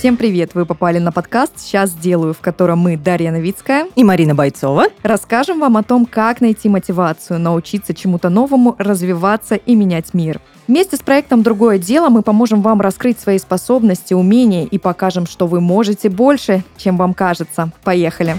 Всем привет! Вы попали на подкаст «Сейчас сделаю», в котором мы, Дарья Новицкая и Марина Бойцова, расскажем вам о том, как найти мотивацию, научиться чему-то новому, развиваться и менять мир. Вместе с проектом «Другое дело» мы поможем вам раскрыть свои способности, умения и покажем, что вы можете больше, чем вам кажется. Поехали!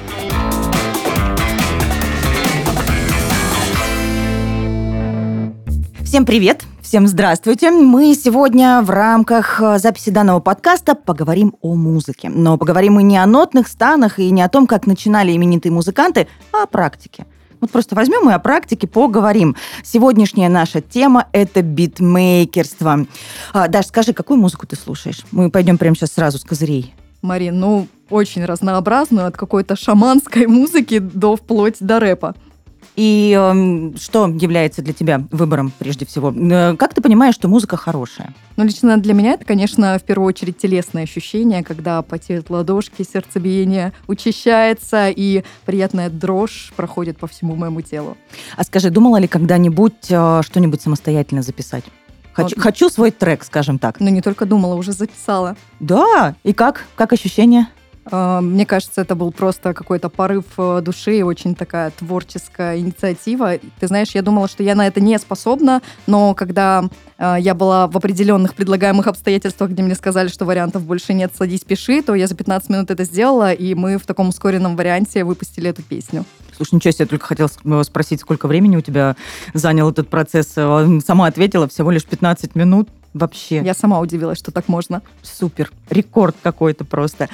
Всем привет! Всем здравствуйте! Мы сегодня в рамках э, записи данного подкаста поговорим о музыке. Но поговорим мы не о нотных станах и не о том, как начинали именитые музыканты, а о практике. Вот просто возьмем и о практике поговорим. Сегодняшняя наша тема – это битмейкерство. А, Даш, скажи, какую музыку ты слушаешь? Мы пойдем прямо сейчас сразу с козырей. Марин, ну, очень разнообразную, от какой-то шаманской музыки до вплоть до рэпа. И э, что является для тебя выбором прежде всего? Э, как ты понимаешь, что музыка хорошая? Ну, лично для меня это, конечно, в первую очередь телесное ощущение, когда потеют ладошки, сердцебиение учащается, и приятная дрожь проходит по всему моему телу. А скажи, думала ли когда-нибудь э, что-нибудь самостоятельно записать? Хочу, вот. хочу свой трек, скажем так. Ну, не только думала, уже записала. Да, и как? Как ощущения? А, мне кажется, это был просто какой-то порыв э, души и очень такая творческая инициатива. Ты знаешь, я думала, что я на это не способна, но когда э, я была в определенных предлагаемых обстоятельствах, где мне сказали, что вариантов больше нет, садись, пиши, то я за 15 минут это сделала, и мы в таком ускоренном варианте выпустили эту песню. Слушай, ничего себе, я только хотела э, спросить, сколько времени у тебя занял этот процесс. Сама ответила, всего лишь 15 минут. Вообще. Я сама удивилась, что так можно. Супер. Рекорд какой-то просто.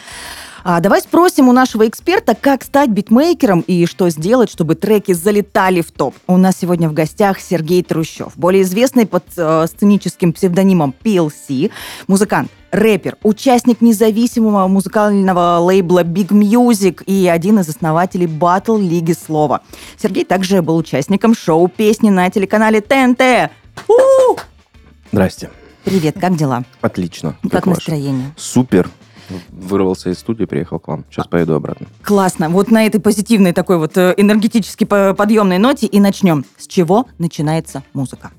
А давай спросим у нашего эксперта, как стать битмейкером и что сделать, чтобы треки залетали в топ. У нас сегодня в гостях Сергей Трущев, более известный под э, сценическим псевдонимом PLC, музыкант, рэпер, участник независимого музыкального лейбла Big Music и один из основателей Battle Лиги Слова. Сергей также был участником шоу песни на телеканале ТНТ. У-у-у! Здрасте. Привет, как дела? Отлично. Как, как настроение? Супер. Вырвался из студии, приехал к вам. Сейчас поеду обратно. Классно. Вот на этой позитивной такой вот э, энергетически подъемной ноте и начнем. С чего начинается музыка?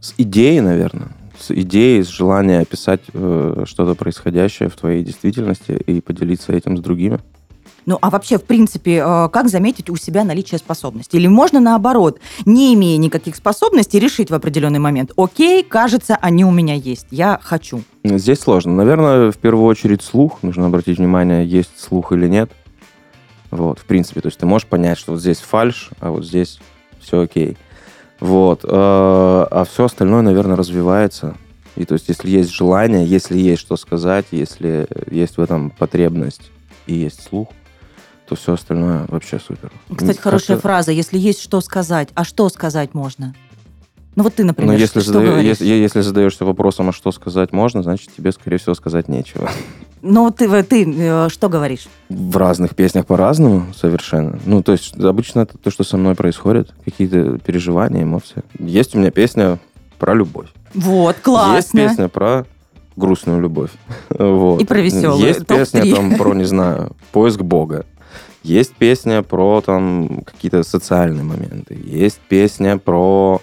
С идеи, наверное. С идеи, с желания описать э, что-то происходящее в твоей действительности и поделиться этим с другими. Ну, а вообще, в принципе, э, как заметить у себя наличие способностей? Или можно, наоборот, не имея никаких способностей, решить в определенный момент, окей, кажется, они у меня есть, я хочу? Здесь сложно. Наверное, в первую очередь слух. Нужно обратить внимание, есть слух или нет. Вот, в принципе, то есть ты можешь понять, что вот здесь фальш, а вот здесь все окей. Вот. Э, а все остальное, наверное, развивается. И то есть, если есть желание, если есть что сказать, если есть в этом потребность и есть слух, то все остальное вообще супер. Кстати, хорошая фраза. Если есть что сказать, а что сказать можно? Ну вот ты, например, Но если, что задаю, если, если задаешься вопросом, а что сказать можно, значит тебе, скорее всего, сказать нечего. Ну ты, ты э, что говоришь? В разных песнях по-разному совершенно. Ну, то есть обычно это то, что со мной происходит, какие-то переживания, эмоции. Есть у меня песня про любовь. Вот, классно. Есть песня про грустную любовь. вот. И про веселую. Есть песня там про, не знаю, поиск Бога. Есть песня про там какие-то социальные моменты, есть песня про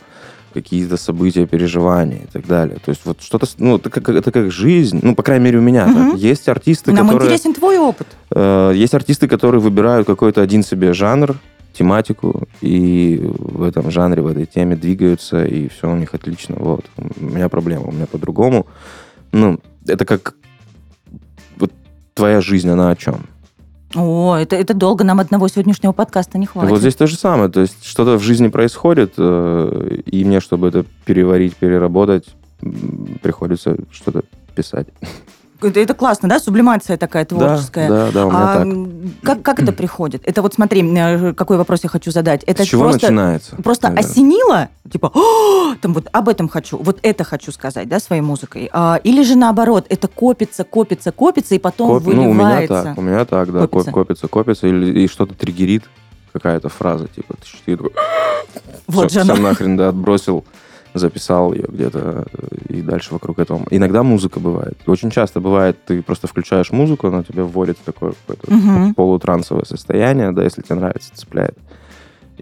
какие-то события, переживания и так далее. То есть вот что-то, ну, это как, это как жизнь, ну, по крайней мере, у меня угу. так. Есть артисты, Нам которые... интересен твой опыт. Э, есть артисты, которые выбирают какой-то один себе жанр, тематику, и в этом жанре, в этой теме двигаются, и все у них отлично. Вот. У меня проблема, у меня по-другому. Ну, это как... Вот твоя жизнь, она о чем? О, это, это долго, нам одного сегодняшнего подкаста не хватит. Вот здесь то же самое, то есть что-то в жизни происходит, э, и мне, чтобы это переварить, переработать, приходится что-то писать. Это, классно, да? Сублимация такая творческая. Да, да, да у меня а, так. Как, как это приходит? Это вот смотри, э, какой вопрос я хочу задать. Это С чего просто, начинается? Просто наверное. осенило, типа, там вот об этом хочу, вот это хочу сказать, да, своей музыкой. А, или же наоборот, это копится, копится, копится, и потом Коп... выливается. Ну, у меня так, у меня так, да, копится, копится, копится, или, и что-то триггерит, какая-то фраза, типа, ты, ты вот все, же все нахрен, да, отбросил записал ее где-то э, и дальше вокруг этого. Иногда музыка бывает. Очень часто бывает, ты просто включаешь музыку, она тебя вводит в такое какое-то угу. полутрансовое состояние, да, если тебе нравится, цепляет.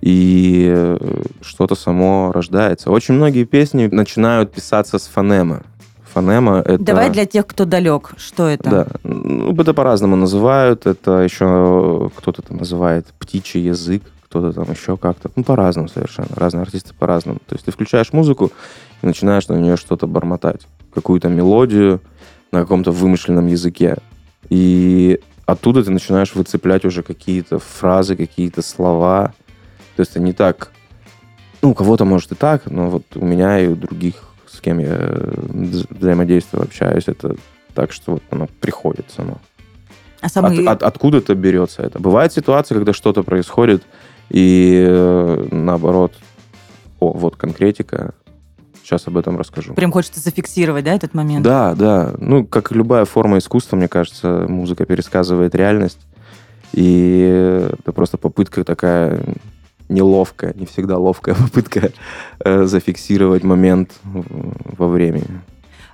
И э, что-то само рождается. Очень многие песни начинают писаться с фонемы. фонема. Это... Давай для тех, кто далек, что это? Да, ну, это по-разному называют. Это еще кто-то там называет птичий язык, кто-то там еще как-то. Ну, по-разному совершенно. Разные артисты по-разному. То есть ты включаешь музыку и начинаешь на нее что-то бормотать. Какую-то мелодию на каком-то вымышленном языке. И оттуда ты начинаешь выцеплять уже какие-то фразы, какие-то слова. То есть это не так... Ну, у кого-то может и так, но вот у меня и у других, с кем я взаимодействую, общаюсь, это так, что вот оно приходит само. А самый... От, от, откуда это берется это? Бывает ситуация, когда что-то происходит, и э, наоборот, о, вот конкретика, сейчас об этом расскажу. Прям хочется зафиксировать, да, этот момент? Да, да. Ну, как любая форма искусства, мне кажется, музыка пересказывает реальность. И это просто попытка такая неловкая, не всегда ловкая попытка э, зафиксировать момент во времени.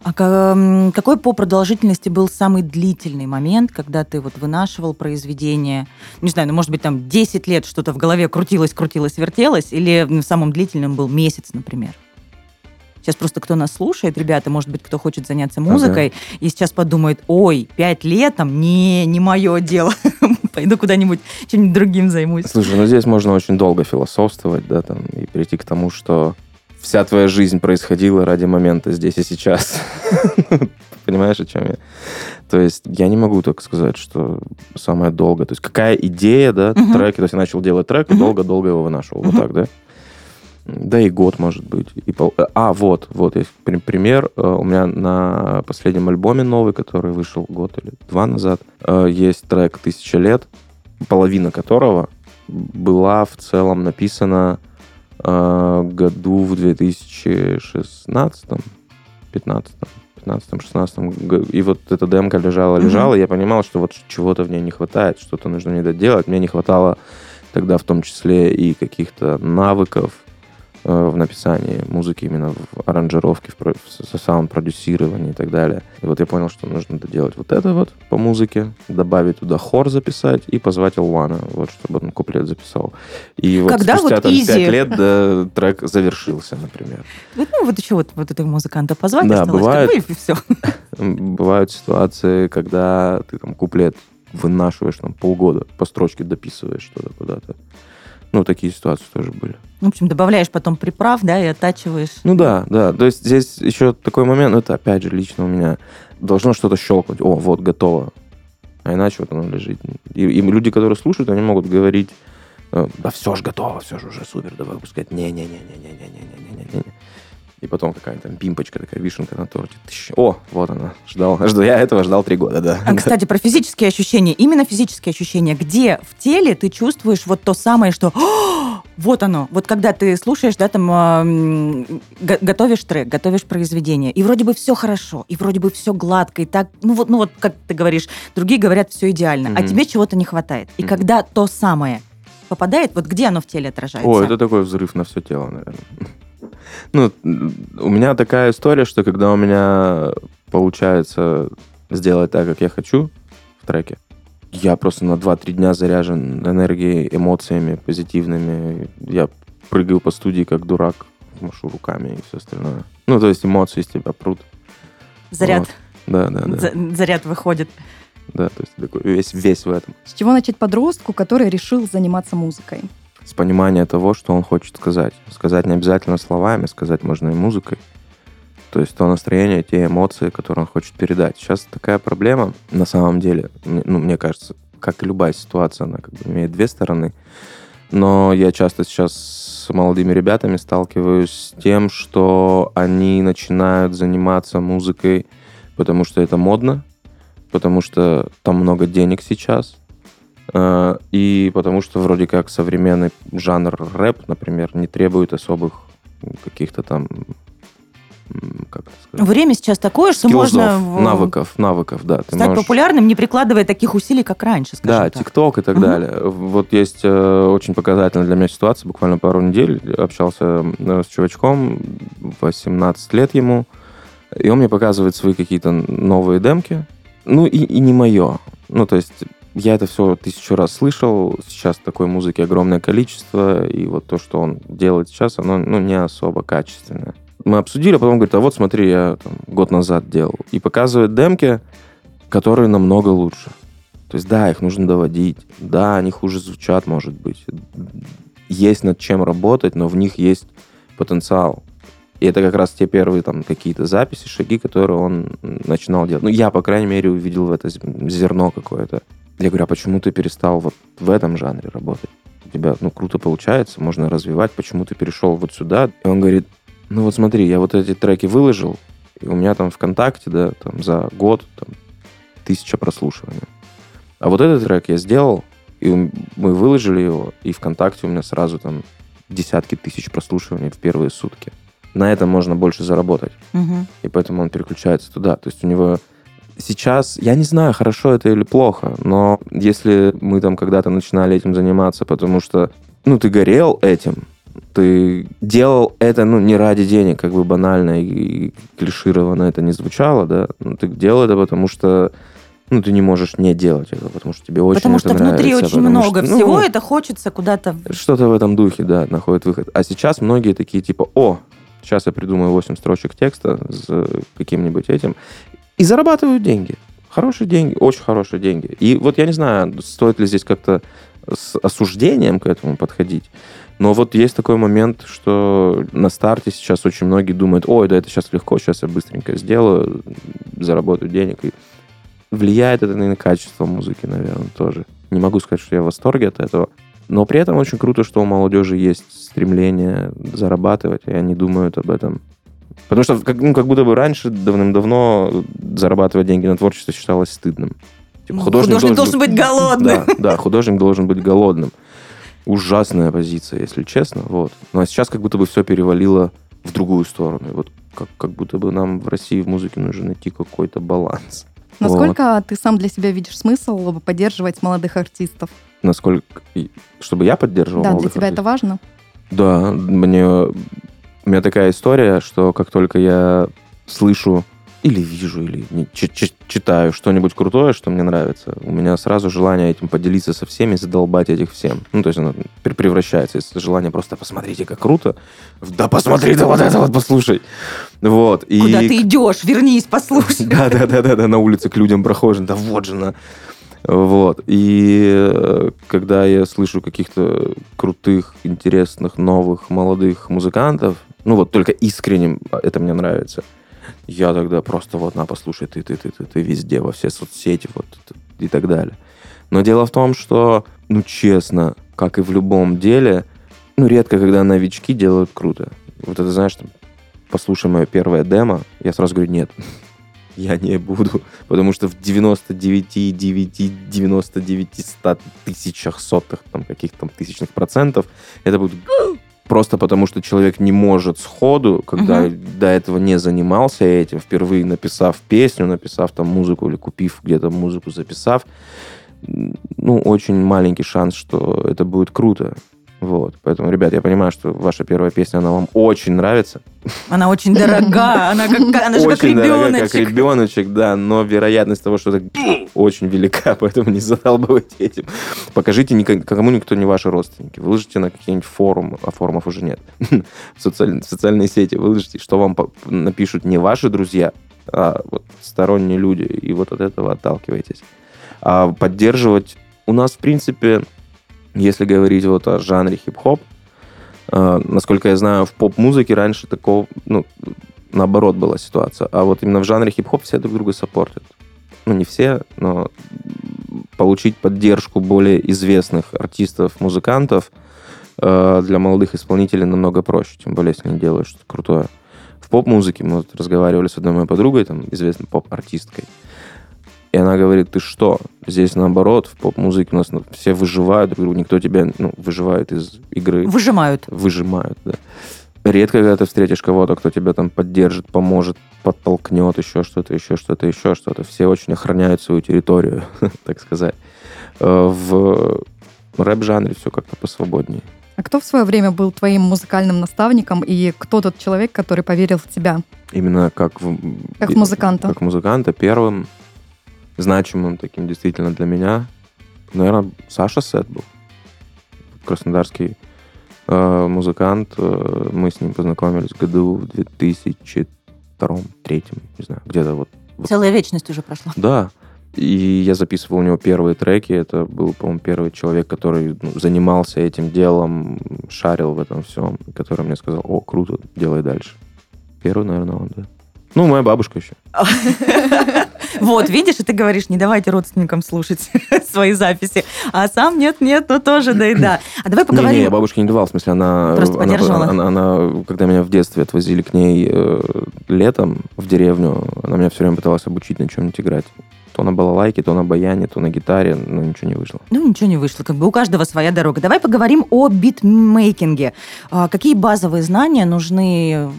А какой по продолжительности был самый длительный момент, когда ты вот вынашивал произведение? Не знаю, ну, может быть, там 10 лет что-то в голове крутилось, крутилось, вертелось, или самым длительным был месяц, например? Сейчас просто кто нас слушает, ребята, может быть, кто хочет заняться музыкой, ага. и сейчас подумает, ой, пять лет там, не, не мое дело, пойду куда-нибудь чем-нибудь другим займусь. Слушай, ну здесь можно очень долго философствовать, да, там, и прийти к тому, что вся твоя жизнь происходила ради момента здесь и сейчас. Понимаешь, о чем я? То есть я не могу так сказать, что самое долгое. То есть какая идея, да, uh-huh. треки. То есть я начал делать трек и долго-долго его вынашивал. Вот так, да? Да и год, может быть. И пол... А, вот, вот есть пример. Э, у меня на последнем альбоме новый, который вышел год или два назад, э, есть трек «Тысяча лет», половина которого была в целом написана э, году в 2016 15 15-16. И вот эта демка лежала, лежала, mm-hmm. я понимал, что вот чего-то в ней не хватает, что-то нужно мне доделать. Мне не хватало тогда в том числе и каких-то навыков, в написании музыки, именно в аранжировке, в саунд-продюсировании и так далее. И вот я понял, что нужно доделать вот это вот по музыке, добавить туда хор записать и позвать Илвана, вот, чтобы он куплет записал. И вот Когда спустя вот там, easy... 5 лет да, трек завершился, например. Вот, ну, вот еще вот, вот этого музыканта позвать, да, бывает, и все. Бывают ситуации, когда ты там куплет вынашиваешь там полгода, по строчке дописываешь что-то куда-то. Ну, такие ситуации тоже были. В общем, добавляешь потом приправ, да, и оттачиваешь. Ну да, да. То есть здесь еще такой момент, это опять же лично у меня, должно что-то щелкнуть. О, вот, готово. А иначе вот оно лежит. И, и люди, которые слушают, они могут говорить, «Э, да все же готово, все же уже супер, давай выпускать. Не-не-не-не-не-не-не-не-не-не. И потом какая-то там пимпочка, такая вишенка на торте. Тыщ. О, вот она, ждал. ждал. Я этого ждал три года, да. А, кстати, про физические ощущения. Именно физические ощущения. Где в теле ты чувствуешь вот то самое, что вот оно. Вот когда ты слушаешь, да, там, э, готовишь трек, готовишь произведение, и вроде бы все хорошо, и вроде бы все гладко, и так, ну вот, ну вот, как ты говоришь, другие говорят, все идеально, mm-hmm. а тебе чего-то не хватает. И mm-hmm. когда то самое попадает, вот где оно в теле отражается? О, это такой взрыв на все тело, наверное. Ну, у меня такая история, что когда у меня получается сделать так, как я хочу в треке, я просто на 2-3 дня заряжен энергией, эмоциями позитивными. Я прыгаю по студии как дурак, машу руками и все остальное. Ну, то есть эмоции из тебя прут. Заряд. Вот. Да, да, да. Заряд выходит. Да, то есть такой весь, весь в этом. С чего начать подростку, который решил заниматься музыкой? С понимания того, что он хочет сказать. Сказать не обязательно словами, сказать можно и музыкой. То есть то настроение, те эмоции, которые он хочет передать. Сейчас такая проблема, на самом деле, ну, мне кажется, как и любая ситуация, она как бы имеет две стороны. Но я часто сейчас с молодыми ребятами сталкиваюсь с тем, что они начинают заниматься музыкой, потому что это модно, потому что там много денег сейчас, и потому что вроде как современный жанр рэп, например, не требует особых каких-то там как сказать? Время сейчас такое, что Скиллзов, можно... навыков, навыков, да. Стать можешь... популярным, не прикладывая таких усилий, как раньше, Да, ТикТок и так угу. далее. Вот есть э, очень показательная для меня ситуация. Буквально пару недель общался э, с чувачком, 18 лет ему, и он мне показывает свои какие-то новые демки. Ну и, и не мое. Ну, то есть я это все тысячу раз слышал. Сейчас такой музыки огромное количество. И вот то, что он делает сейчас, оно ну, не особо качественное. мы обсудили, а потом говорит, а вот смотри, я там, год назад делал. И показывает демки, которые намного лучше. То есть, да, их нужно доводить, да, они хуже звучат, может быть. Есть над чем работать, но в них есть потенциал. И это как раз те первые там какие-то записи, шаги, которые он начинал делать. Ну, я, по крайней мере, увидел в это зерно какое-то. Я говорю, а почему ты перестал вот в этом жанре работать? У тебя, ну, круто получается, можно развивать, почему ты перешел вот сюда? И он говорит, ну вот смотри, я вот эти треки выложил, и у меня там ВКонтакте, да, там за год там, тысяча прослушиваний. А вот этот трек я сделал, и мы выложили его, и ВКонтакте у меня сразу там десятки тысяч прослушиваний в первые сутки на этом можно больше заработать. Угу. И поэтому он переключается туда. То есть у него сейчас, я не знаю, хорошо это или плохо, но если мы там когда-то начинали этим заниматься, потому что, ну, ты горел этим, ты делал это, ну, не ради денег, как бы банально и клишированно это не звучало, да, но ты делал это, потому что ну, ты не можешь не делать это, потому что тебе очень Потому что это внутри нравится, очень много что, всего, ну, это хочется куда-то... Что-то в этом духе, да, находит выход. А сейчас многие такие, типа, о, Сейчас я придумаю 8 строчек текста с каким-нибудь этим. И зарабатывают деньги. Хорошие деньги, очень хорошие деньги. И вот я не знаю, стоит ли здесь как-то с осуждением к этому подходить. Но вот есть такой момент, что на старте сейчас очень многие думают, ой, да это сейчас легко, сейчас я быстренько сделаю, заработаю денег. И влияет это на качество музыки, наверное, тоже. Не могу сказать, что я в восторге от этого. Но при этом очень круто, что у молодежи есть стремление зарабатывать, и они думают об этом. Потому что как, ну, как будто бы раньше, давным-давно, зарабатывать деньги на творчестве считалось стыдным. Типа, художник, художник должен, быть, быть голодным. Да, да, художник должен быть голодным. Ужасная позиция, если честно. Вот. Ну а сейчас как будто бы все перевалило в другую сторону. И вот как, как будто бы нам в России в музыке нужно найти какой-то баланс. Насколько вот. ты сам для себя видишь смысл поддерживать молодых артистов? насколько... Чтобы я поддерживал Да, для тебя артистов. это важно? Да, мне... У меня такая история, что как только я слышу или вижу, или читаю что-нибудь крутое, что мне нравится, у меня сразу желание этим поделиться со всеми, задолбать этих всем. Ну, то есть оно превращается из желания просто посмотрите, как круто, да посмотри ты вот это вот, послушай. Вот. И... Куда ты идешь? Вернись, послушай. Да-да-да, на улице к людям прохожим, да вот же на вот. И э, когда я слышу каких-то крутых, интересных, новых, молодых музыкантов, ну вот только искренним это мне нравится, я тогда просто вот на, послушай, ты, ты, ты, ты, ты везде, во все соцсети, вот и так далее. Но дело в том, что, ну честно, как и в любом деле, ну редко, когда новички делают круто. Вот это, знаешь, там, послушай мое первое демо, я сразу говорю, нет, я не буду, потому что в 99, 9, 99, 100 тысячах сотых, там, каких-то там тысячных процентов это будет просто потому, что человек не может сходу, когда угу. до этого не занимался этим, впервые написав песню, написав там музыку или купив где-то музыку, записав, ну, очень маленький шанс, что это будет круто. Вот, поэтому, ребят, я понимаю, что ваша первая песня, она вам очень нравится. Она очень дорога, она, как, она же как ребеночек. как ребеночек, да, но вероятность того, что это очень велика, поэтому не задалбывайте этим. Покажите никому никто не ваши родственники. Выложите на какие-нибудь форумы, а форумов уже нет, в социальные, социальные сети. Выложите, что вам напишут не ваши друзья, а вот сторонние люди, и вот от этого отталкивайтесь. А поддерживать у нас, в принципе, если говорить вот о жанре хип-хоп, э, насколько я знаю, в поп-музыке раньше такого, ну, наоборот была ситуация. А вот именно в жанре хип-хоп все друг друга саппортят. Ну, не все, но получить поддержку более известных артистов, музыкантов э, для молодых исполнителей намного проще, тем более, если они делают что-то крутое. В поп-музыке мы вот разговаривали с одной моей подругой, там, известной поп-артисткой. И она говорит, ты что? Здесь наоборот, в поп-музыке у нас все выживают. Я говорю, никто тебя ну, выживает из игры. Выжимают. Выжимают, да. Редко, когда ты встретишь кого-то, кто тебя там поддержит, поможет, подтолкнет, еще что-то, еще что-то, еще что-то. Все очень охраняют свою территорию, так сказать. Э, в рэп-жанре все как-то посвободнее. А кто в свое время был твоим музыкальным наставником и кто тот человек, который поверил в тебя? Именно как в... Как в музыканта. Как музыканта. Первым значимым таким действительно для меня, наверное, Саша Сет был. Краснодарский э, музыкант. Э, мы с ним познакомились году в 2002-2003, не знаю, где-то вот. Целая вечность уже прошла. Да. И я записывал у него первые треки. Это был, по-моему, первый человек, который ну, занимался этим делом, шарил в этом всем, который мне сказал, о, круто, делай дальше. Первый, наверное, он, да. Ну, моя бабушка еще. Вот, видишь, и ты говоришь, не давайте родственникам слушать свои записи. А сам нет-нет, ну тоже да и да. А давай поговорим. Не, не, я бабушке не давал, в смысле, она... Просто поддерживала? Она, она, она, когда меня в детстве отвозили к ней э, летом в деревню, она меня все время пыталась обучить на чем-нибудь играть. То на балалайке, то на баяне, то на гитаре, но ничего не вышло. Ну, ничего не вышло. Как бы у каждого своя дорога. Давай поговорим о битмейкинге. А, какие базовые знания нужны,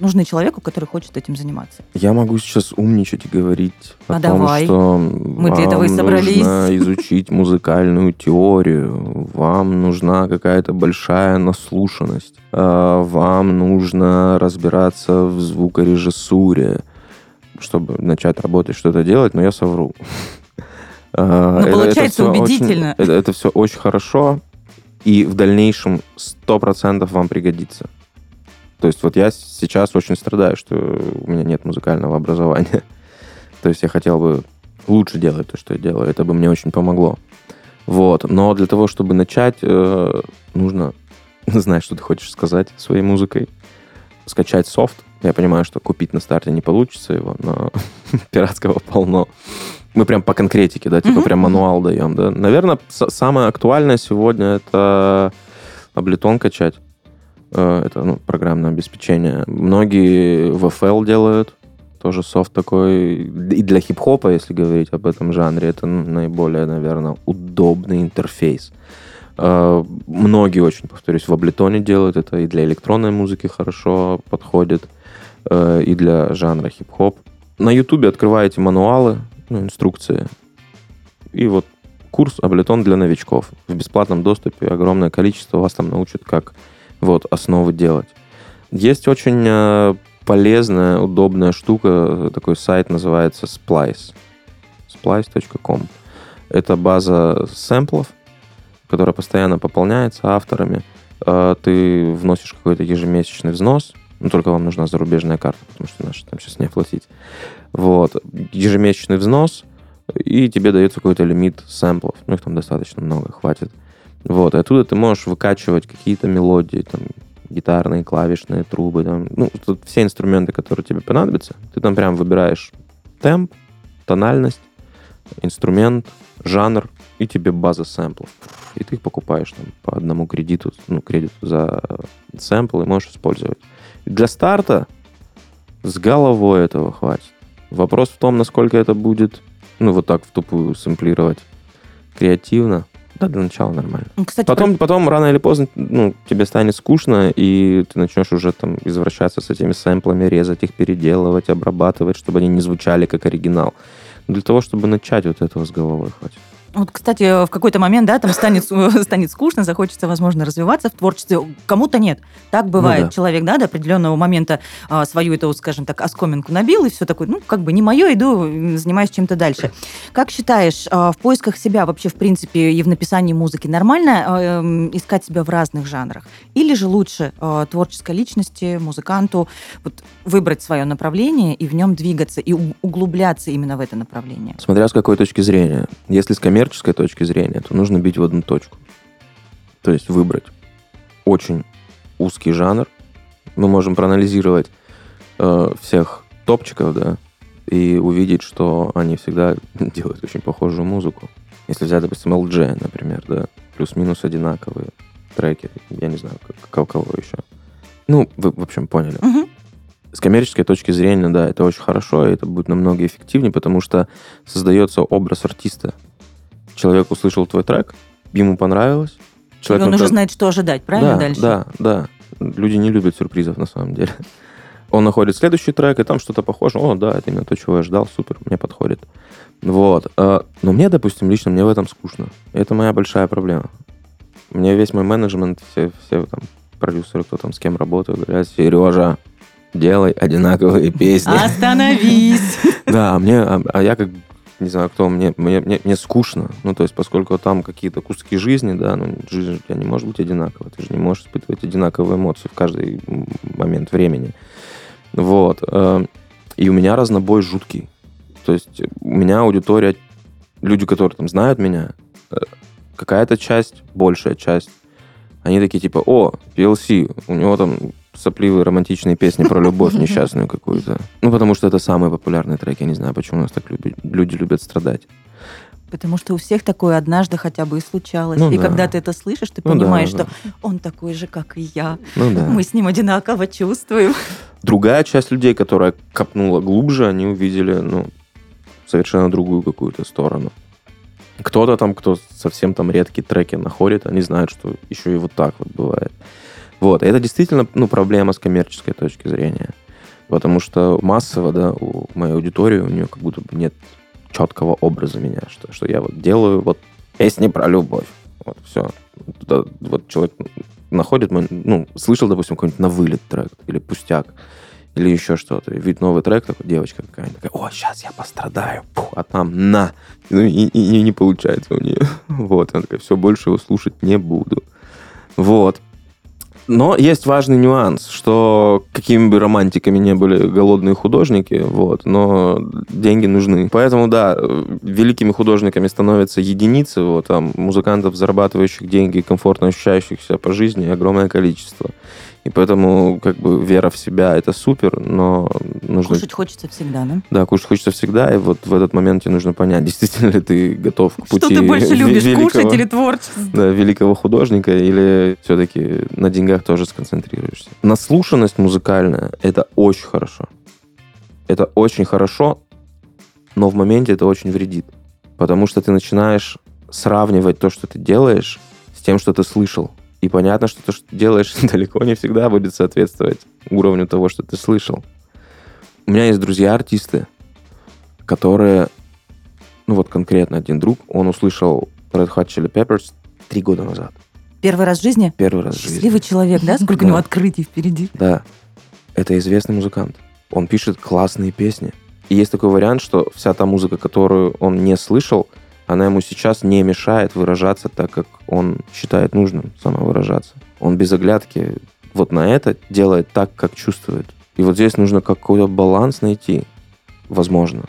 нужны человеку, который хочет этим заниматься? Я могу сейчас умничать и говорить А о том, давай. что Мы для вам этого и собрались. нужно изучить музыкальную теорию, вам нужна какая-то большая наслушанность, а, вам нужно разбираться в звукорежиссуре, чтобы начать работать, что-то делать, но я совру. А, Ну, получается всё очень- убедительно. это, это все очень хорошо, и в дальнейшем 100% вам пригодится. То есть вот я сейчас очень страдаю, что у меня нет музыкального образования. То есть я хотел бы лучше делать то, что я делаю. Это бы мне очень помогло. Вот. Но для того, чтобы начать, э, нужно знать, что ты хочешь сказать своей музыкой. Скачать софт. Я понимаю, что купить на старте не получится его, но пиратского полно. Мы прям по конкретике, да, типа прям мануал даем, да. Наверное, самое актуальное сегодня это Ableton качать. Э, Это ну, программное обеспечение. Многие в FL делают. Тоже софт такой. И для хип-хопа, если говорить об этом жанре, это ну, наиболее, наверное, удобный интерфейс. Э, Многие очень, повторюсь, в Ableton делают. Это и для электронной музыки хорошо подходит, э, и для жанра хип-хоп. На Ютубе открываете мануалы, ну, инструкции. И вот курс Ableton для новичков. В бесплатном доступе огромное количество вас там научат, как вот основы делать. Есть очень э, полезная, удобная штука, такой сайт называется Splice. Splice.com. Это база сэмплов, которая постоянно пополняется авторами. Э, Ты вносишь какой-то ежемесячный взнос, ну, только вам нужна зарубежная карта, потому что наши там сейчас не оплатить. Вот. Ежемесячный взнос, и тебе дается какой-то лимит сэмплов. Ну, их там достаточно много, хватит. Вот, и оттуда ты можешь выкачивать какие-то мелодии, там, гитарные, клавишные, трубы, там, ну, тут все инструменты, которые тебе понадобятся, ты там прям выбираешь темп, тональность, инструмент, жанр, и тебе база сэмплов. И ты их покупаешь там, по одному кредиту, ну, кредиту за сэмпл и можешь использовать. Для старта с головой этого хватит. Вопрос в том, насколько это будет, ну, вот так в тупую сэмплировать креативно. Да, для начала нормально. Ну, Кстати, Потом, потом рано или поздно, ну, тебе станет скучно, и ты начнешь уже там извращаться с этими сэмплами, резать их, переделывать, обрабатывать, чтобы они не звучали как оригинал. Для того, чтобы начать вот этого с головой хватит. Вот, кстати, в какой-то момент, да, там станет, станет скучно, захочется, возможно, развиваться в творчестве. Кому-то нет. Так бывает. Ну да. Человек, да, до определенного момента а, свою эту, скажем так, оскоминку набил, и все такое, ну, как бы не мое, иду, занимаюсь чем-то дальше. Как считаешь, а, в поисках себя вообще, в принципе, и в написании музыки нормально а, эм, искать себя в разных жанрах? Или же лучше а, творческой личности, музыканту вот, выбрать свое направление и в нем двигаться, и углубляться именно в это направление? Смотря с какой точки зрения. Если с коммерческой точки зрения, то нужно бить в одну точку. То есть выбрать очень узкий жанр. Мы можем проанализировать э, всех топчиков, да, и увидеть, что они всегда делают очень похожую музыку. Если взять, допустим, LG, например, да, плюс-минус одинаковые треки, я не знаю, как, кого еще. Ну, вы, в общем, поняли. Мгм. С коммерческой точки зрения, да, это очень хорошо, и это будет намного эффективнее, потому что создается образ артиста. Человек услышал твой трек, ему понравилось. И Человек, он уже знает, что ожидать, правильно да, дальше? Да, да. Люди не любят сюрпризов на самом деле. Он находит следующий трек, и там что-то похоже. О, да, это именно то, чего я ждал, супер, мне подходит. Вот. А, Но мне, допустим, лично, мне в этом скучно. И это моя большая проблема. Мне весь мой менеджмент, все, все там продюсеры, кто там с кем работает, говорят, Сережа, делай одинаковые песни. Остановись! Да, а мне, а я как не знаю кто, мне, мне, мне, мне скучно. Ну, то есть, поскольку там какие-то куски жизни, да, ну, жизнь у тебя не может быть одинаковой. Ты же не можешь испытывать одинаковые эмоции в каждый момент времени. Вот. Э, и у меня разнобой жуткий. То есть у меня аудитория, люди, которые там знают меня, э, какая-то часть, большая часть, они такие типа, о, PLC, у него там сопливые романтичные песни про любовь несчастную какую-то. Ну, потому что это самые популярные треки. Я не знаю, почему у нас так люби- люди любят страдать. Потому что у всех такое однажды хотя бы и случалось. Ну и да. когда ты это слышишь, ты Ну да, понимаешь, да. что он такой же, как и я. Ну да. Мы с ним одинаково чувствуем. Другая часть людей, которая копнула глубже, они увидели, ну, совершенно другую какую-то сторону. Кто-то там, кто совсем там редкие треки находит, они знают, что еще и вот так вот бывает. Вот, это действительно, ну, проблема с коммерческой точки зрения. Потому что массово, да, у моей аудитории, у нее как будто бы нет четкого образа меня, что, что я вот делаю вот песни про любовь. Вот, все. Туда вот человек находит, ну, слышал, допустим, какой-нибудь на вылет трек или пустяк, или еще что-то. И видит новый трек, такой, девочка какая-нибудь, такая, о, сейчас я пострадаю, Пух, а там на. Ну, и, и- и не получается у нее. Вот, она такая, все, больше его слушать не буду. Вот. Но есть важный нюанс, что какими бы романтиками не были голодные художники, вот, но деньги нужны. Поэтому, да, великими художниками становятся единицы, вот, там, музыкантов, зарабатывающих деньги, комфортно ощущающихся по жизни, огромное количество. И поэтому, как бы, вера в себя — это супер, но нужно... Кушать хочется всегда, да? Да, кушать хочется всегда, и вот в этот момент тебе нужно понять, действительно ли ты готов к пути Что ты больше любишь, великого- кушать или творчество? да, великого художника, или все-таки на деньгах тоже сконцентрируешься. Наслушанность музыкальная — это очень хорошо. Это очень хорошо, но в моменте это очень вредит. Потому что ты начинаешь сравнивать то, что ты делаешь, с тем, что ты слышал. И понятно, что то, что ты делаешь, далеко не всегда будет соответствовать уровню того, что ты слышал. У меня есть друзья-артисты, которые, ну вот конкретно один друг, он услышал Red Hot Chili Peppers три года назад. Первый раз в жизни? Первый раз в жизни. Счастливый человек, да? Сколько у него открытий впереди. Да. Это известный музыкант. Он пишет классные песни. И есть такой вариант, что вся та музыка, которую он не слышал, она ему сейчас не мешает выражаться так, как он считает нужным самовыражаться. Он без оглядки вот на это делает так, как чувствует. И вот здесь нужно какой-то баланс найти. Возможно.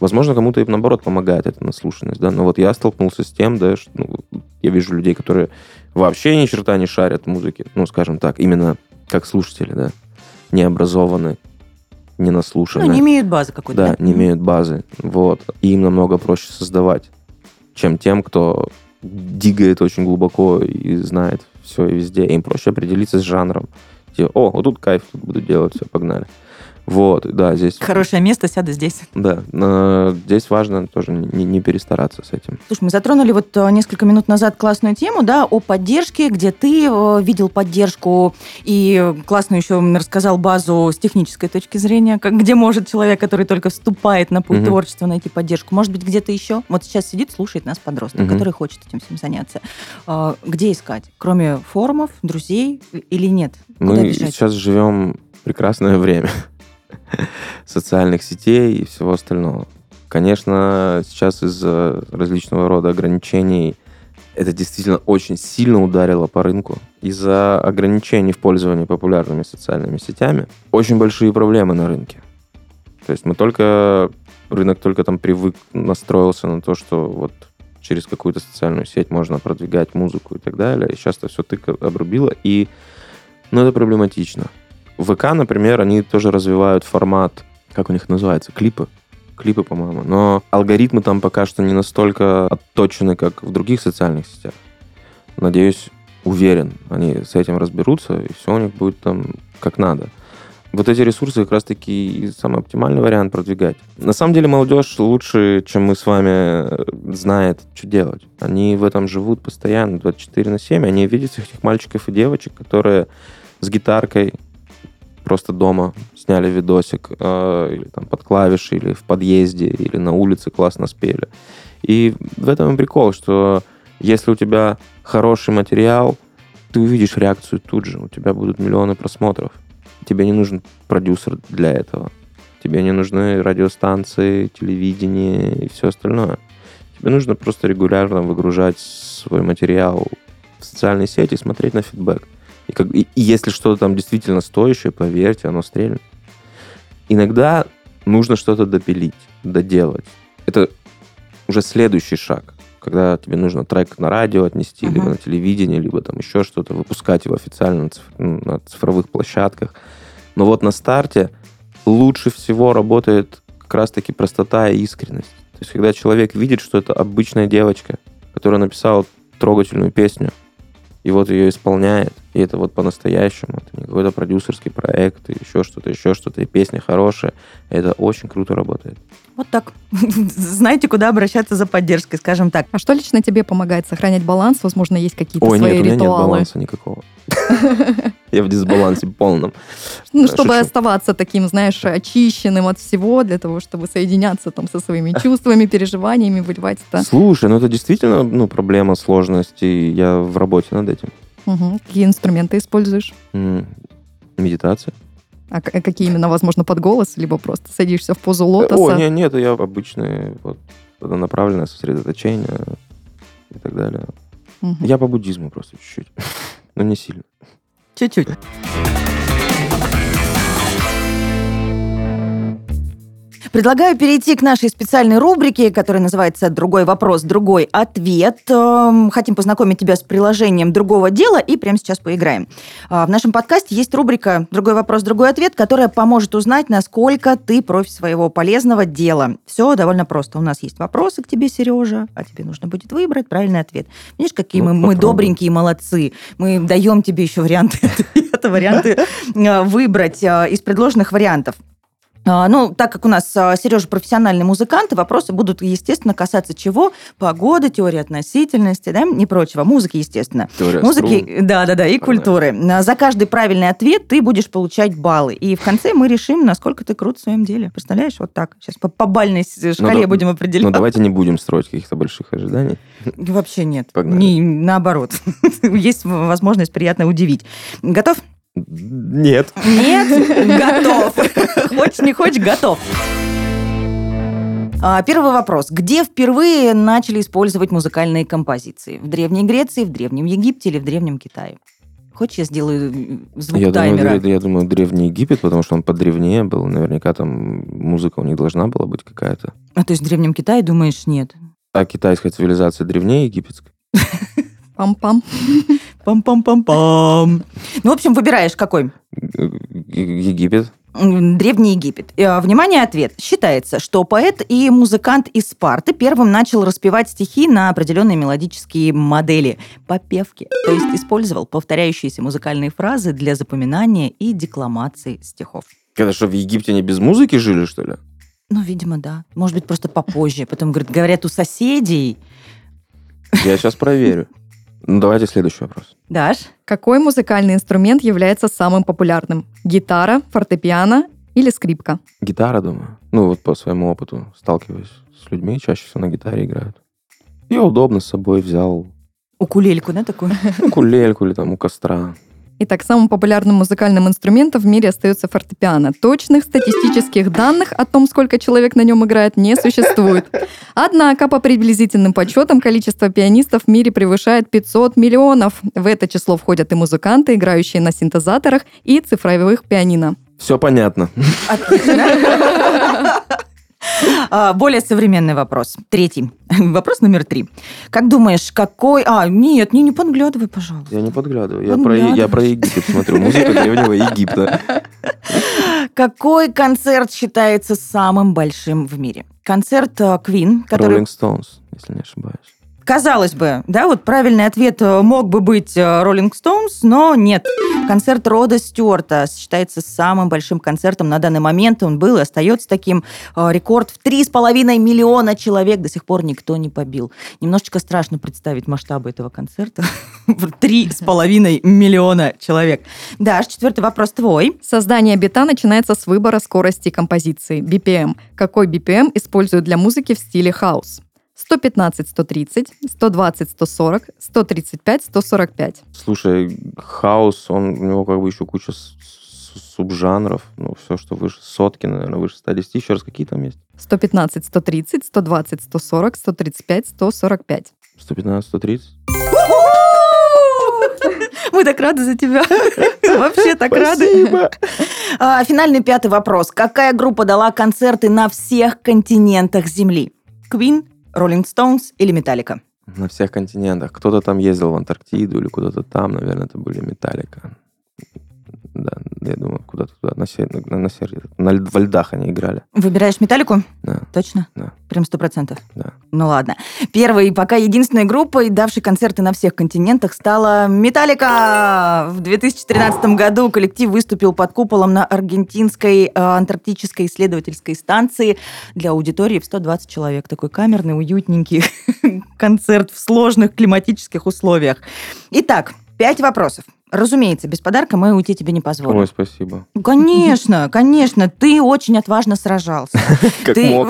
Возможно, кому-то и наоборот помогает эта наслушанность, да. Но вот я столкнулся с тем, да, что ну, я вижу людей, которые вообще ни черта не шарят в музыке, ну, скажем так, именно как слушатели, да, не образованы, не наслушаны. Ну, не имеют базы какой-то. Да, не имеют базы. Вот. И им намного проще создавать, чем тем, кто дигает очень глубоко и знает все и везде. Им проще определиться с жанром. Типа, о, вот тут кайф, тут буду делать, все, погнали. Вот, да, здесь... Хорошее место, сяду здесь. Да, но здесь важно тоже не, не перестараться с этим. Слушай, мы затронули вот э, несколько минут назад классную тему, да, о поддержке, где ты э, видел поддержку и классно еще рассказал базу с технической точки зрения, как, где может человек, который только вступает на путь Мгм. творчества, найти поддержку. Может быть, где-то еще? Вот сейчас сидит, слушает нас подросток, Мгм. который хочет этим всем заняться. А, Где искать? Кроме форумов, друзей или нет? Куда Мы бежать? сейчас живем прекрасное время социальных сетей и всего остального. Конечно, сейчас из-за различного рода ограничений это действительно очень сильно ударило по рынку. Из-за ограничений в пользовании популярными социальными сетями очень большие проблемы на рынке. То есть мы только, рынок только там привык, настроился на то, что вот через какую-то социальную сеть можно продвигать музыку и так далее. И сейчас это все тык обрубило, и ну, это проблематично. В ВК, например, они тоже развивают формат, как у них называется, клипы. Клипы, по-моему. Но алгоритмы там пока что не настолько отточены, как в других социальных сетях. Надеюсь, уверен, они с этим разберутся, и все у них будет там как надо. Вот эти ресурсы как раз-таки самый оптимальный вариант продвигать. На самом деле молодежь лучше, чем мы с вами, э, знает, что делать. Они в этом живут постоянно, 24 на 7. Они видят этих мальчиков и девочек, которые с гитаркой просто дома сняли видосик, э, или там под клавиши, или в подъезде, или на улице классно спели. И в этом и прикол, что если у тебя хороший материал, ты увидишь реакцию тут же, у тебя будут миллионы просмотров. Тебе не нужен продюсер для этого. тебе не нужны радиостанции, телевидение и все остальное. Тебе нужно просто регулярно выгружать свой материал в социальные сети и смотреть на фидбэк. И, как, и, и если что-то там действительно стоящее, поверьте, оно стрельнет. Иногда нужно что-то допилить, доделать. Это уже следующий шаг, когда тебе нужно трек на радио отнести, uh-huh. либо на телевидение, либо там еще что-то, выпускать его официально на, циф- ну, на цифровых площадках. Но вот на старте лучше всего работает как раз-таки простота и искренность. То есть, когда человек видит, что это обычная девочка, которая написала трогательную песню, и вот ее исполняет, и это вот по-настоящему, это не какой-то продюсерский проект, еще что-то, еще что-то, и песня хорошая, это очень круто работает. Вот так. Знаете, куда обращаться за поддержкой, скажем так. А что лично тебе помогает сохранять баланс? Возможно, есть какие-то Ой, свои нет, у меня ритуалы? нет баланса никакого. Я в дисбалансе полном. Ну, чтобы оставаться таким, знаешь, очищенным от всего, для того, чтобы соединяться там со своими чувствами, переживаниями, выливать это. Слушай, ну это действительно ну, проблема сложности. Я в работе над этим. Какие инструменты используешь? Медитация. А какие именно, возможно, под голос, либо просто садишься в позу лотоса? О, нет, нет, я обычное вот направленное сосредоточение и так далее. Мгм. Я по буддизму просто чуть-чуть, но не сильно. Чуть-чуть. Предлагаю перейти к нашей специальной рубрике, которая называется «Другой вопрос, другой ответ». Эм, Хотим познакомить тебя с приложением другого дела и прямо сейчас поиграем. А, В нашем подкасте есть рубрика «Другой вопрос, другой ответ», которая поможет узнать, насколько ты профи своего полезного дела. Все довольно просто. У нас есть вопросы к тебе, Сережа, а тебе нужно будет выбрать правильный ответ. Видишь, какие Ну, мы, мы попробуем. добренькие молодцы. Мы даем тебе еще варианты ответа, варианты э, выбрать э, из предложенных вариантов. А, Ну, так как у нас Сережа профессиональный музыкант, и вопросы будут, естественно, касаться чего? Погоды, теории относительности, да, и прочего. Музыки, естественно. Теория Музыки, струн. да, да, да, и культуры. А, За каждый правильный ответ ты будешь получать баллы. И в конце мы решим, насколько ты крут в своем деле. Представляешь, вот так. Сейчас по, по бальной с- шкале да- будем определять. Ну, давайте не будем строить каких-то больших ожиданий. Вообще нет. Погнали. Не, наоборот. Есть возможность приятно удивить. Готов? Нет. Нет, готов. Хочешь, не хочешь, готов. А, Первый вопрос. Где впервые начали использовать музыкальные композиции? В Древней Греции, в Древнем Египте или в Древнем Китае? Хочешь, я сделаю звук Я думаю, таймера? дре- я думаю, Древний Египет, потому что он подревнее был. Наверняка там музыка у них должна была быть какая-то. А то есть в Древнем Китае думаешь, нет? А китайская цивилизация древнее египетской? Пам-пам. Пам-пам-пам-пам. Ну, в общем, выбираешь какой? Э, Египет. Древний Египет. Э, Внимание, ответ. Считается, что поэт и музыкант из Спарты первым начал распевать стихи на определенные мелодические модели, попевки. То есть использовал повторяющиеся музыкальные фразы для запоминания и декламации стихов. Когда что, в Египте не без музыки жили, что ли? Ну, видимо, да. Может быть, просто попозже. Потом, говорят, у соседей. Я сейчас проверю. Ну, давайте следующий вопрос. Даш? Какой музыкальный инструмент является самым популярным? Гитара, фортепиано или скрипка? Гитара, думаю. Ну, вот по своему опыту сталкиваюсь с людьми, чаще всего на гитаре играют. И удобно с собой взял Укулельку, да, такую? кулельку или там у костра. Итак, самым популярным музыкальным инструментом в мире остается фортепиано. Точных статистических данных о том, сколько человек на нем играет, не существует. Однако, по приблизительным подсчетам, количество пианистов в мире превышает 500 миллионов. В это число входят и музыканты, играющие на синтезаторах, и цифровых пианино. Все понятно. Отлично. А, Более современный вопрос. Третий. Вопрос номер три. Как думаешь, какой... А, нет, не, не подглядывай, пожалуйста. Я не подглядываю. Я про, я про Египет смотрю. Музыка древнего Египта. Какой концерт считается самым большим в мире? Концерт э, Queen, который, Rolling Stones, если не ошибаюсь. Казалось бы, да, вот правильный ответ э, мог бы быть э, Rolling Stones, но нет. Концерт Рода Стюарта считается самым большим концертом на данный момент. Он был и остается таким. Э, Рекорд в 3,5 миллиона человек до сих пор никто не побил. Немножечко страшно представить масштабы этого концерта. 3,5 миллиона человек. Даш, четвертый вопрос твой. Создание бита начинается с выбора скорости композиции, BPM. Какой BPM используют для музыки в стиле хаус? 115-130, 120-140, 135-145. Слушай, хаос, он, у него как бы еще куча с- субжанров, ну, все, что выше сотки, наверное, выше 110. Еще раз, какие там есть? 115, 130, 120, 140, 135, 145. 115, 130? Мы так рады за тебя. Вообще так рады. А, финальный пятый вопрос. Какая группа дала концерты на всех континентах Земли? Queen, Rolling Stones или Металлика? На всех континентах. Кто-то там ездил в Антарктиду или куда-то там, наверное, это были Металлика. Да, я думаю, куда-то туда, на, север, на, на, север, на, во льдах они играли. Выбираешь Металлику? Да. Точно? Да. Прям сто процентов? Да. Ну ладно. Первой, пока единственной группой, давшей концерты на всех континентах, стала Металлика. В 2013 году коллектив выступил под куполом на аргентинской э, антарктической исследовательской станции для аудитории в 120 человек. Такой камерный, уютненький концерт в сложных климатических условиях. Итак, пять вопросов. Разумеется, без подарка мы уйти тебе не позволим. Ой, спасибо. Конечно, конечно, ты очень отважно сражался. Как мог.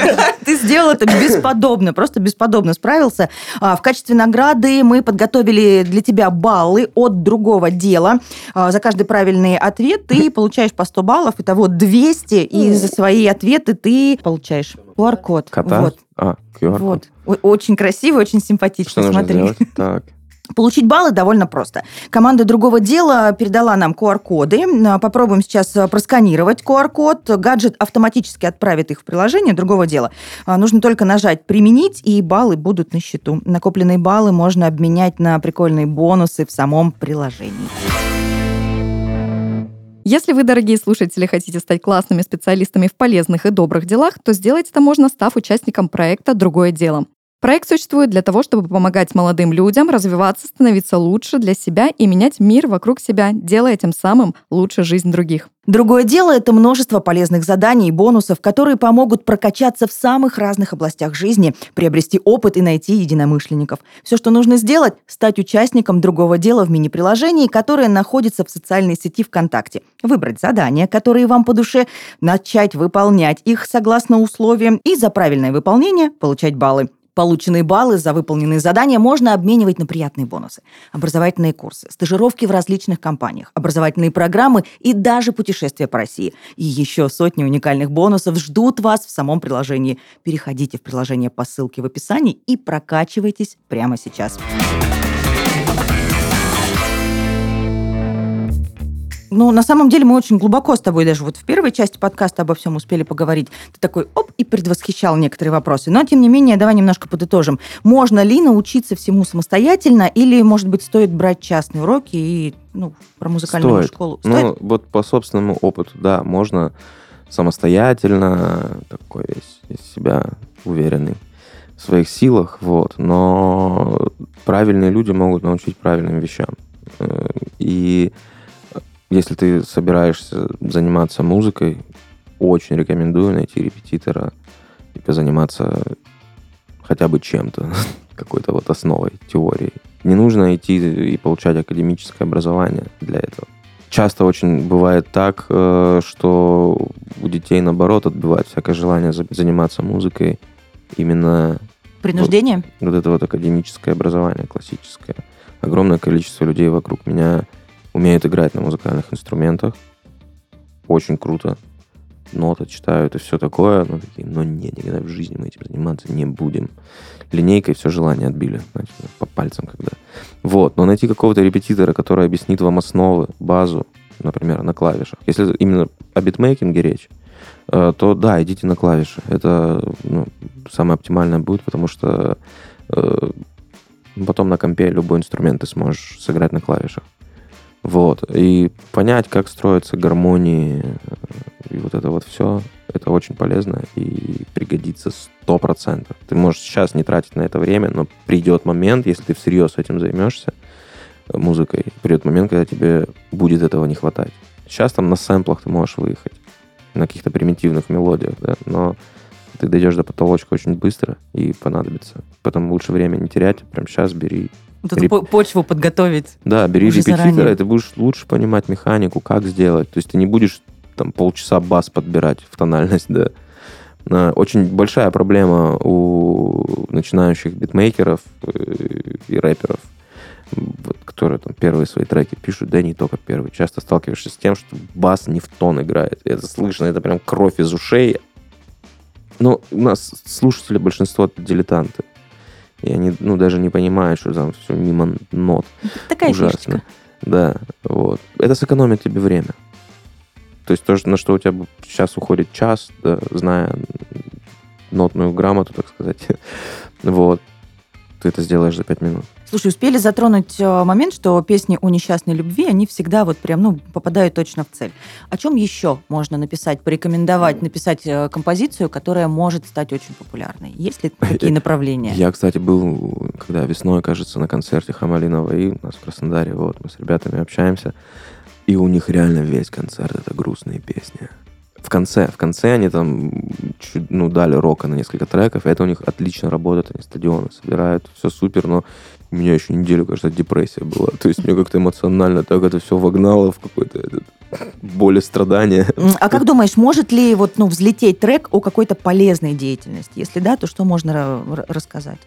ты сделал это бесподобно, просто бесподобно справился. А, В качестве награды мы подготовили для тебя баллы от другого дела. А, За каждый правильный ответ ты получаешь по 100 баллов, итого 200, и за свои ответы ты получаешь QR-код. Кота? Вот, А, QR-код. вот. Очень красиво, очень Что симпатично. нужно Смотри. сделать? Так. Получить баллы довольно просто. Команда другого дела передала нам QR-коды. Попробуем сейчас а, просканировать QR-код. Гаджет автоматически отправит их в приложение другого дела. А, Нужно только нажать «Применить», и баллы будут на счету. Накопленные баллы можно обменять на прикольные бонусы в самом приложении. Если вы, дорогие слушатели, хотите стать классными специалистами в полезных и добрых делах, то сделать это можно, став участником проекта «Другое дело». Проект существует для того, чтобы помогать молодым людям развиваться, становиться лучше для себя и менять мир вокруг себя, делая тем самым лучше жизнь других. Другое дело – это множество полезных заданий и бонусов, которые помогут прокачаться в самых разных областях жизни, приобрести опыт и найти единомышленников. Все, что нужно сделать – стать участником другого дела в мини-приложении, которое находится в социальной сети ВКонтакте. Выбрать задания, которые вам по душе, начать выполнять их согласно условиям и за правильное выполнение получать баллы. Полученные баллы за выполненные задания можно обменивать на приятные бонусы. Образовательные курсы, стажировки в различных компаниях, образовательные программы и даже путешествия по России. И еще сотни уникальных бонусов ждут вас в самом приложении. Переходите в приложение по ссылке в описании и прокачивайтесь прямо сейчас. Ну, на самом деле мы очень глубоко с тобой даже вот в первой части подкаста обо всем успели поговорить. Ты такой, оп, и предвосхищал некоторые вопросы. Но, тем не менее, давай немножко подытожим. Можно ли научиться всему самостоятельно или, может быть, стоит брать частные уроки и, ну, про музыкальную Стоит. школу? Ну, вот по собственному опыту, да, можно самостоятельно, такой весь из себя уверенный в своих силах, вот. Но правильные люди могут научить правильным вещам. Э, И если ты собираешься заниматься музыкой, очень рекомендую найти репетитора и позаниматься хотя бы чем-то, какой-то вот основой, теорией. Не нужно идти и получать академическое образование для этого. Часто очень бывает так, э, что у детей, наоборот, отбивает всякое желание за- заниматься музыкой именно Принуждение? вот это вот академическое образование классическое. Огромное количество людей вокруг меня умеют играть на музыкальных инструментах. Очень круто. Ноты читают и все такое. Но такие, но не, никогда в жизни мы этим заниматься не будем. Линейкой все желание отбили. знаете, по пальцам когда. Вот. Но найти какого-то репетитора, который объяснит вам основы, базу, например, на клавишах. Если именно о битмейкинге речь, э, то да, идите на клавиши. Это ну, самое оптимальное будет, потому что э, потом на компе любой инструмент ты сможешь сыграть на клавишах. Вот. И понять, как строятся гармонии э, и вот это вот все, это очень полезно и пригодится 100%. Ты можешь сейчас не тратить на это время, но придет момент, если ты всерьез этим займешься, э, музыкой, придет момент, когда тебе будет этого не хватать. Сейчас там на сэмплах ты можешь выехать, на каких-то примитивных мелодиях, да, но ты дойдешь до потолочка очень быстро и понадобится. Поэтому лучше время не терять, прям сейчас бери. Вот эту Реп- почву подготовить. Да, бери репетитора, заранее. и ты будешь лучше понимать механику, как сделать. То есть ты не будешь там полчаса бас подбирать в тональность, да. А, Очень большая проблема у начинающих битмейкеров э, и рэперов. вот, которые там первые свои треки пишут, да не только первые, часто сталкиваешься с тем, что бас не в тон играет. Это слышно, это прям кровь из ушей. Но у нас слушатели большинство дилетанты. И они, ну, даже не понимают, что там все мимо нот. Такая Ужасно. фишечка. Да, вот. Это сэкономит тебе время. То есть то, на что у тебя сейчас уходит час, да, зная нотную грамоту, так сказать, вот, ты это сделаешь за пять минут. Слушай, успели затронуть э, момент, что песни о несчастной любви, они всегда вот прям, ну, попадают точно в цель. О чем еще можно написать, порекомендовать, написать э, композицию, которая может стать очень популярной? Есть ли такие направления? Я, кстати, был, когда весной, кажется, на концерте Хамалинова и у нас в Краснодаре, вот, мы с ребятами общаемся, и у них реально весь концерт это грустные песни. В конце, в конце они там чуть, ну, дали рока на несколько треков, и это у них отлично работает, они стадионы собирают, все супер, но у меня еще неделю, кажется, депрессия была. То есть мне как-то эмоционально так это все вогнало в какой-то этот, боль и страдания. А как думаешь, может ли вот, ну, взлететь трек о какой-то полезной деятельности? Если да, то что можно ра- ра- рассказать?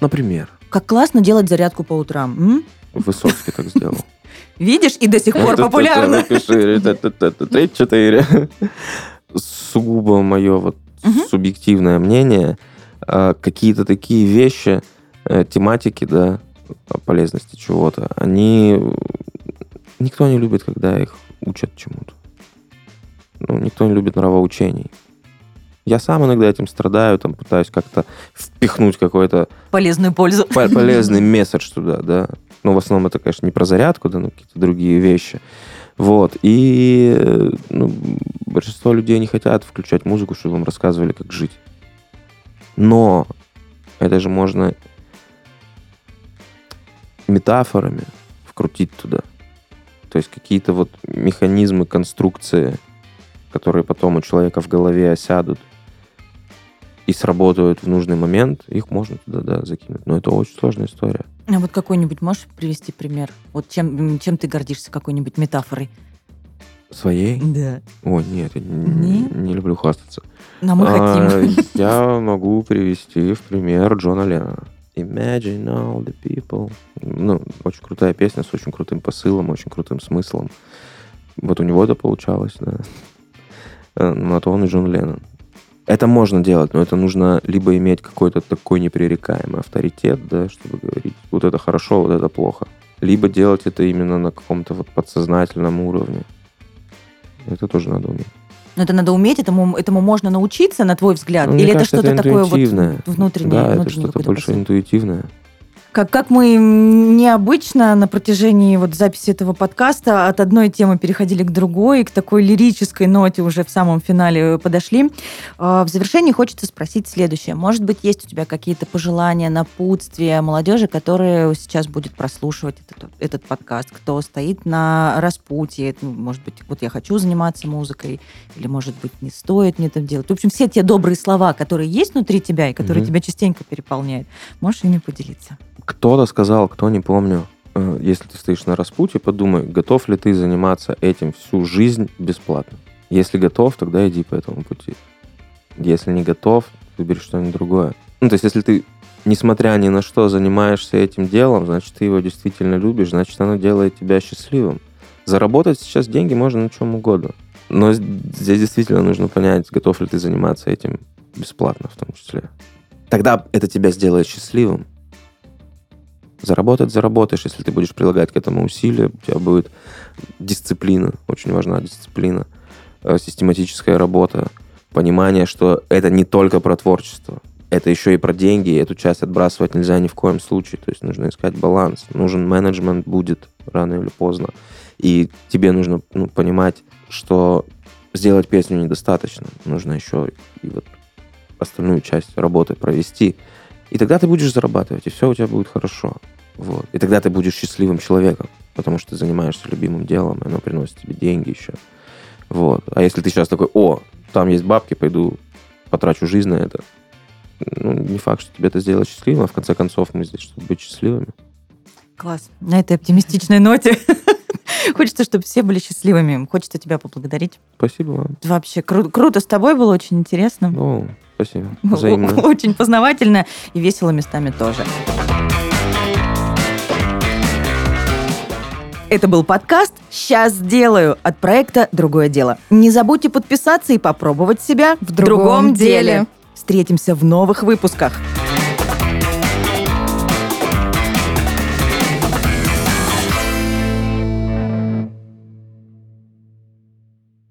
Например, Как классно делать зарядку по утрам. м? Высоцкий так сделал. Видишь, и до сих пор популярно. три-четыре. Сугубо мое вот субъективное мнение. а, Какие-то такие вещи, э, тематики, да, полезности чего-то, они... Никто не любит, когда их учат чему-то. Ну, никто не любит нравоучений. Я сам иногда этим страдаю, там пытаюсь как-то впихнуть какой-то Полезную пользу. по- полезный месседж туда, да. Ну, в основном это, конечно, не про зарядку, да, но какие-то другие вещи. Вот. И ну, большинство людей не хотят включать музыку, чтобы им рассказывали, как жить. Но это же можно метафорами вкрутить туда. То есть какие-то вот механизмы, конструкции, которые потом у человека в голове осядут и сработают в нужный момент, их можно туда, да, закинуть. Но это очень сложная история. А вот какой-нибудь можешь привести пример? Вот чем, чем ты гордишься, какой-нибудь метафорой? Своей? Да. Ой, нет, я не, не люблю хвастаться. Но мы А, хотим. Я могу привести в пример Джона Леннона. Imagine all the people. Ну, очень крутая песня с очень крутым посылом, очень крутым смыслом. Вот у него это получалось, да. Э, На то он и Джон Леннон. Это можно делать, но это нужно либо иметь какой-то такой непререкаемый авторитет, да, чтобы говорить, вот это хорошо, вот это плохо. Либо делать это именно на каком-то вот подсознательном уровне. Это тоже надо уметь. Но это надо уметь, этому, этому можно научиться, на твой взгляд? Мне Или кажется, это что-то такое вот внутреннее? Да, это внутренний что-то больше посыл? интуитивное. Как, как мы необычно на протяжении вот записи этого подкаста от одной темы переходили к другой, к такой лирической ноте уже в самом финале подошли. А, В завершении хочется спросить следующее. Может быть, есть у тебя какие-то пожелания, напутствия молодежи, которая сейчас будет прослушивать этот, этот подкаст? Кто стоит на распутье? Ну, Может быть, вот я хочу заниматься музыкой, или, может быть, не стоит мне это делать. В общем, все те добрые слова, которые есть внутри тебя и которые Мгм. тебя частенько переполняют, можешь ими поделиться? Кто-то сказал, кто не помню, э, если ты стоишь на распутье, подумай, готов ли ты заниматься этим всю жизнь бесплатно. Если готов, тогда иди по этому пути. Если не готов, выбери что-нибудь другое. Ну, то есть, если ты, несмотря ни на что, занимаешься этим делом, значит, ты его действительно любишь, значит, оно делает тебя счастливым. Заработать сейчас деньги можно на чем угодно. Но здесь действительно нужно понять, готов ли ты заниматься этим бесплатно в том числе. Тогда это тебя сделает счастливым. Заработать заработаешь, если ты будешь прилагать к этому усилия, у тебя будет дисциплина, очень важна дисциплина, э, систематическая работа, понимание, что это не только про творчество, это еще и про деньги, и эту часть отбрасывать нельзя ни в коем случае, то есть нужно искать баланс, нужен менеджмент будет рано или поздно, и тебе нужно ну, понимать, что сделать песню недостаточно, нужно еще и вот остальную часть работы провести, и тогда ты будешь зарабатывать, и все у тебя будет хорошо. Вот. И тогда ты будешь счастливым человеком, потому что ты занимаешься любимым делом, и оно приносит тебе деньги еще. Вот. А если ты сейчас такой, о, там есть бабки, пойду потрачу жизнь на это, ну, не факт, что тебе это сделает счастливым, а в конце концов мы здесь, чтобы быть счастливыми. Класс. На этой оптимистичной ноте хочется, чтобы все были счастливыми. Хочется тебя поблагодарить. Спасибо вам. Вообще кру- круто с тобой было, очень интересно. Ну, спасибо. Взаимно. Очень познавательно и весело местами тоже. Это был подкаст «Сейчас сделаю» от проекта «Другое дело». Не забудьте подписаться и попробовать себя В другом деле. Встретимся в новых выпусках.